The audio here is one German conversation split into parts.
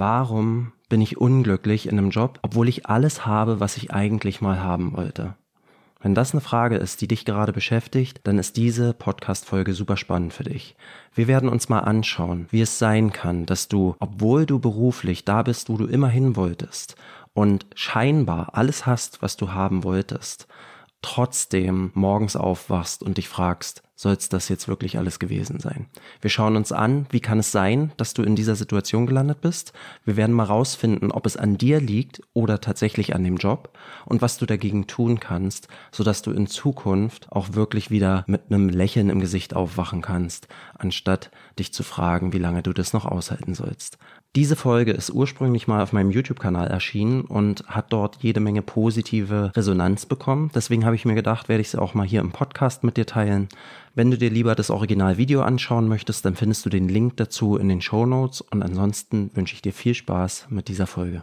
Warum bin ich unglücklich in einem Job, obwohl ich alles habe, was ich eigentlich mal haben wollte? Wenn das eine Frage ist, die dich gerade beschäftigt, dann ist diese Podcast-Folge super spannend für dich. Wir werden uns mal anschauen, wie es sein kann, dass du, obwohl du beruflich da bist, wo du immer hin wolltest und scheinbar alles hast, was du haben wolltest, trotzdem morgens aufwachst und dich fragst, soll es das jetzt wirklich alles gewesen sein? Wir schauen uns an, wie kann es sein, dass du in dieser Situation gelandet bist? Wir werden mal rausfinden, ob es an dir liegt oder tatsächlich an dem Job und was du dagegen tun kannst, sodass du in Zukunft auch wirklich wieder mit einem Lächeln im Gesicht aufwachen kannst, anstatt dich zu fragen, wie lange du das noch aushalten sollst. Diese Folge ist ursprünglich mal auf meinem YouTube-Kanal erschienen und hat dort jede Menge positive Resonanz bekommen. Deswegen habe ich mir gedacht, werde ich sie auch mal hier im Podcast mit dir teilen. Wenn du dir lieber das Originalvideo anschauen möchtest, dann findest du den Link dazu in den Show Notes und ansonsten wünsche ich dir viel Spaß mit dieser Folge.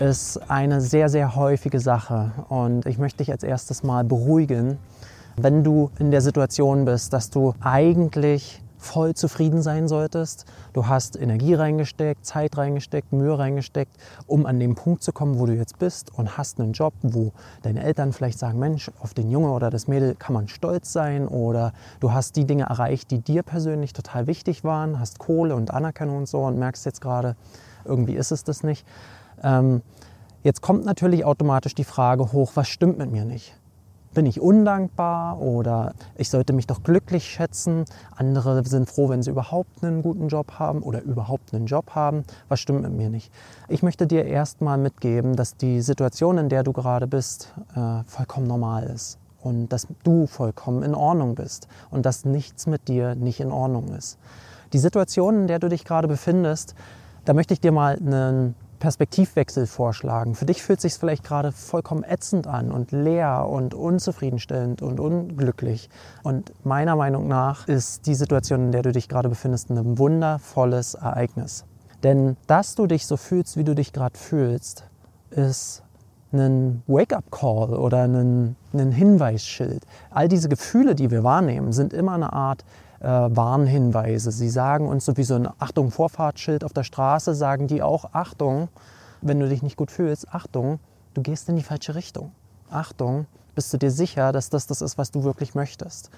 ist eine sehr, sehr häufige Sache. Und ich möchte dich als erstes mal beruhigen, wenn du in der Situation bist, dass du eigentlich voll zufrieden sein solltest. Du hast Energie reingesteckt, Zeit reingesteckt, Mühe reingesteckt, um an den Punkt zu kommen, wo du jetzt bist und hast einen Job, wo deine Eltern vielleicht sagen, Mensch, auf den Junge oder das Mädel kann man stolz sein oder du hast die Dinge erreicht, die dir persönlich total wichtig waren, hast Kohle und Anerkennung und so und merkst jetzt gerade, irgendwie ist es das nicht. Ähm, jetzt kommt natürlich automatisch die Frage hoch, was stimmt mit mir nicht? Bin ich undankbar oder ich sollte mich doch glücklich schätzen? Andere sind froh, wenn sie überhaupt einen guten Job haben oder überhaupt einen Job haben. Was stimmt mit mir nicht? Ich möchte dir erstmal mitgeben, dass die Situation, in der du gerade bist, äh, vollkommen normal ist und dass du vollkommen in Ordnung bist und dass nichts mit dir nicht in Ordnung ist. Die Situation, in der du dich gerade befindest, da möchte ich dir mal einen Perspektivwechsel vorschlagen. Für dich fühlt es sich vielleicht gerade vollkommen ätzend an und leer und unzufriedenstellend und unglücklich. Und meiner Meinung nach ist die Situation, in der du dich gerade befindest, ein wundervolles Ereignis. Denn dass du dich so fühlst, wie du dich gerade fühlst, ist ein Wake-up-Call oder ein, ein Hinweisschild. All diese Gefühle, die wir wahrnehmen, sind immer eine Art äh, Warnhinweise. Sie sagen uns so wie so ein Achtung Vorfahrtsschild auf der Straße, sagen die auch Achtung, wenn du dich nicht gut fühlst, Achtung, du gehst in die falsche Richtung. Achtung, bist du dir sicher, dass das das ist, was du wirklich möchtest?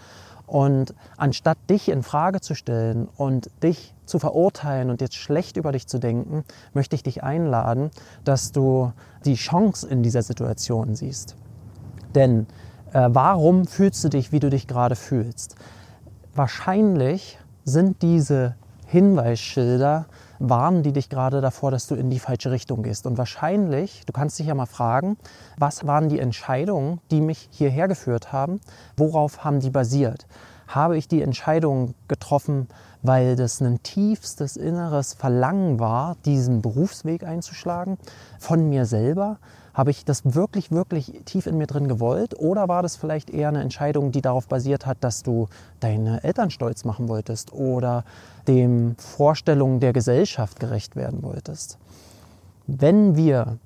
Und anstatt dich in Frage zu stellen und dich zu verurteilen und jetzt schlecht über dich zu denken, möchte ich dich einladen, dass du die Chance in dieser Situation siehst. Denn äh, warum fühlst du dich, wie du dich gerade fühlst? Wahrscheinlich sind diese Hinweisschilder, warnen die dich gerade davor, dass du in die falsche Richtung gehst. Und wahrscheinlich, du kannst dich ja mal fragen, was waren die Entscheidungen, die mich hierher geführt haben? Worauf haben die basiert? Habe ich die Entscheidung getroffen, weil das ein tiefstes inneres Verlangen war, diesen Berufsweg einzuschlagen, von mir selber? Habe ich das wirklich, wirklich tief in mir drin gewollt? Oder war das vielleicht eher eine Entscheidung, die darauf basiert hat, dass du deine Eltern stolz machen wolltest oder den Vorstellungen der Gesellschaft gerecht werden wolltest? Wenn wir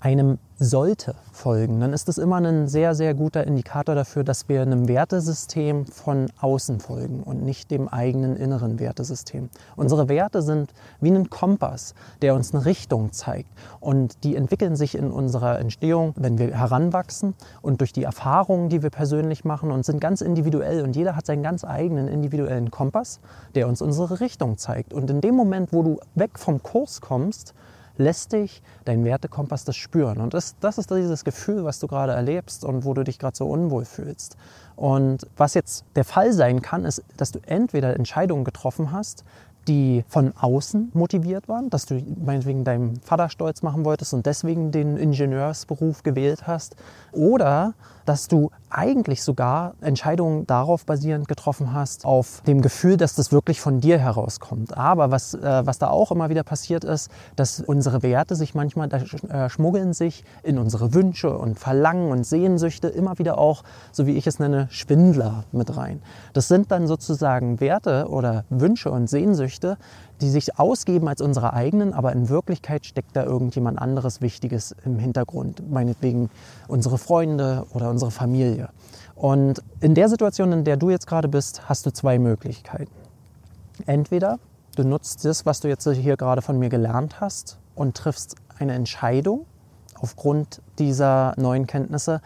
einem sollte folgen, dann ist das immer ein sehr, sehr guter Indikator dafür, dass wir einem Wertesystem von außen folgen und nicht dem eigenen inneren Wertesystem. Unsere Werte sind wie ein Kompass, der uns eine Richtung zeigt. Und die entwickeln sich in unserer Entstehung, wenn wir heranwachsen und durch die Erfahrungen, die wir persönlich machen und sind ganz individuell. Und jeder hat seinen ganz eigenen individuellen Kompass, der uns unsere Richtung zeigt. Und in dem Moment, wo du weg vom Kurs kommst, lässt dich dein Wertekompass das spüren. Und das, das ist dieses Gefühl, was du gerade erlebst und wo du dich gerade so unwohl fühlst. Und was jetzt der Fall sein kann, ist, dass du entweder Entscheidungen getroffen hast, die von außen motiviert waren, dass du meinetwegen deinem Vater stolz machen wolltest und deswegen den Ingenieursberuf gewählt hast. Oder dass du eigentlich sogar Entscheidungen darauf basierend getroffen hast, auf dem Gefühl, dass das wirklich von dir herauskommt. Aber was, äh, was da auch immer wieder passiert ist, dass unsere Werte sich manchmal, da äh, schmuggeln sich in unsere Wünsche und Verlangen und Sehnsüchte immer wieder auch, so wie ich es nenne, Schwindler mit rein. Das sind dann sozusagen Werte oder Wünsche und Sehnsüchte, die sich ausgeben als unsere eigenen, aber in Wirklichkeit steckt da irgendjemand anderes Wichtiges im Hintergrund, meinetwegen unsere Freunde oder unsere Familie. Und in der Situation, in der du jetzt gerade bist, hast du zwei Möglichkeiten. Entweder du nutzt das, was du jetzt hier gerade von mir gelernt hast und triffst eine Entscheidung aufgrund dieser neuen Kenntnisse,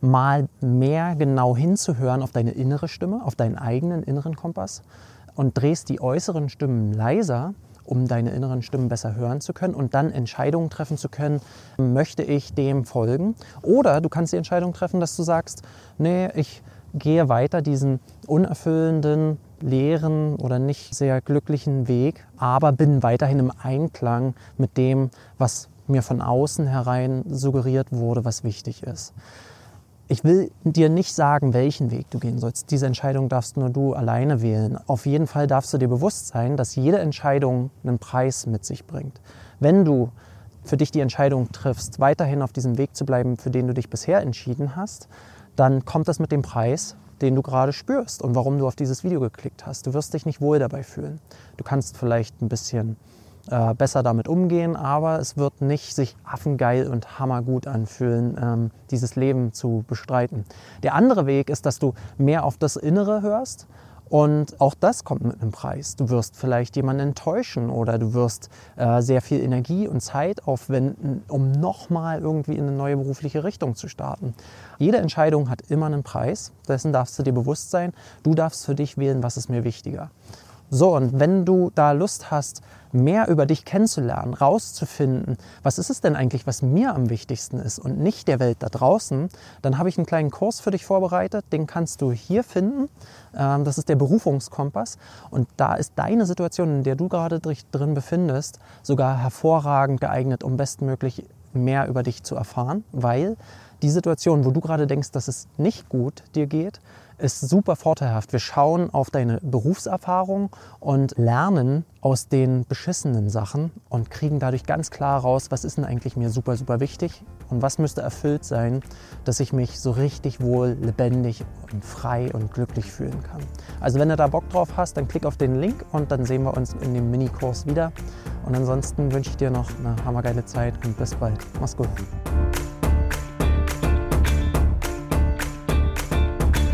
mal mehr genau hinzuhören auf deine innere Stimme, auf deinen eigenen inneren Kompass und drehst die äußeren Stimmen leiser, um deine inneren Stimmen besser hören zu können und dann Entscheidungen treffen zu können, möchte ich dem folgen? Oder du kannst die Entscheidung treffen, dass du sagst, nee, ich gehe weiter diesen unerfüllenden, leeren oder nicht sehr glücklichen Weg, aber bin weiterhin im Einklang mit dem, was mir von außen herein suggeriert wurde, was wichtig ist. Ich will dir nicht sagen, welchen Weg du gehen sollst. Diese Entscheidung darfst nur du alleine wählen. Auf jeden Fall darfst du dir bewusst sein, dass jede Entscheidung einen Preis mit sich bringt. Wenn du für dich die Entscheidung triffst, weiterhin auf diesem Weg zu bleiben, für den du dich bisher entschieden hast, dann kommt das mit dem Preis, den du gerade spürst und warum du auf dieses Video geklickt hast. Du wirst dich nicht wohl dabei fühlen. Du kannst vielleicht ein bisschen äh, besser damit umgehen, aber es wird nicht sich affengeil und hammergut anfühlen, ähm, dieses Leben zu bestreiten. Der andere Weg ist, dass du mehr auf das Innere hörst und auch das kommt mit einem Preis. Du wirst vielleicht jemanden enttäuschen oder du wirst äh, sehr viel Energie und Zeit aufwenden, um nochmal irgendwie in eine neue berufliche Richtung zu starten. Jede Entscheidung hat immer einen Preis, dessen darfst du dir bewusst sein. Du darfst für dich wählen, was ist mir wichtiger. So, und wenn du da Lust hast, mehr über dich kennenzulernen, rauszufinden, was ist es denn eigentlich, was mir am wichtigsten ist und nicht der Welt da draußen, dann habe ich einen kleinen Kurs für dich vorbereitet, den kannst du hier finden. Ähm, das ist der Berufungskompass und da ist deine Situation, in der du gerade drin befindest, sogar hervorragend geeignet, um bestmöglich mehr über dich zu erfahren, weil die Situation, wo du gerade denkst, dass es nicht gut dir geht, ist super vorteilhaft. Wir schauen auf deine Berufserfahrung und lernen aus den beschissenen Sachen und kriegen dadurch ganz klar raus, was ist denn eigentlich mir super, super wichtig und was müsste erfüllt sein, dass ich mich so richtig wohl, lebendig und frei und glücklich fühlen kann. Also wenn du da Bock drauf hast, dann klick auf den Link und dann sehen wir uns in dem Minikurs wieder. Und ansonsten wünsche ich dir noch eine hammergeile Zeit und bis bald. Mach's gut.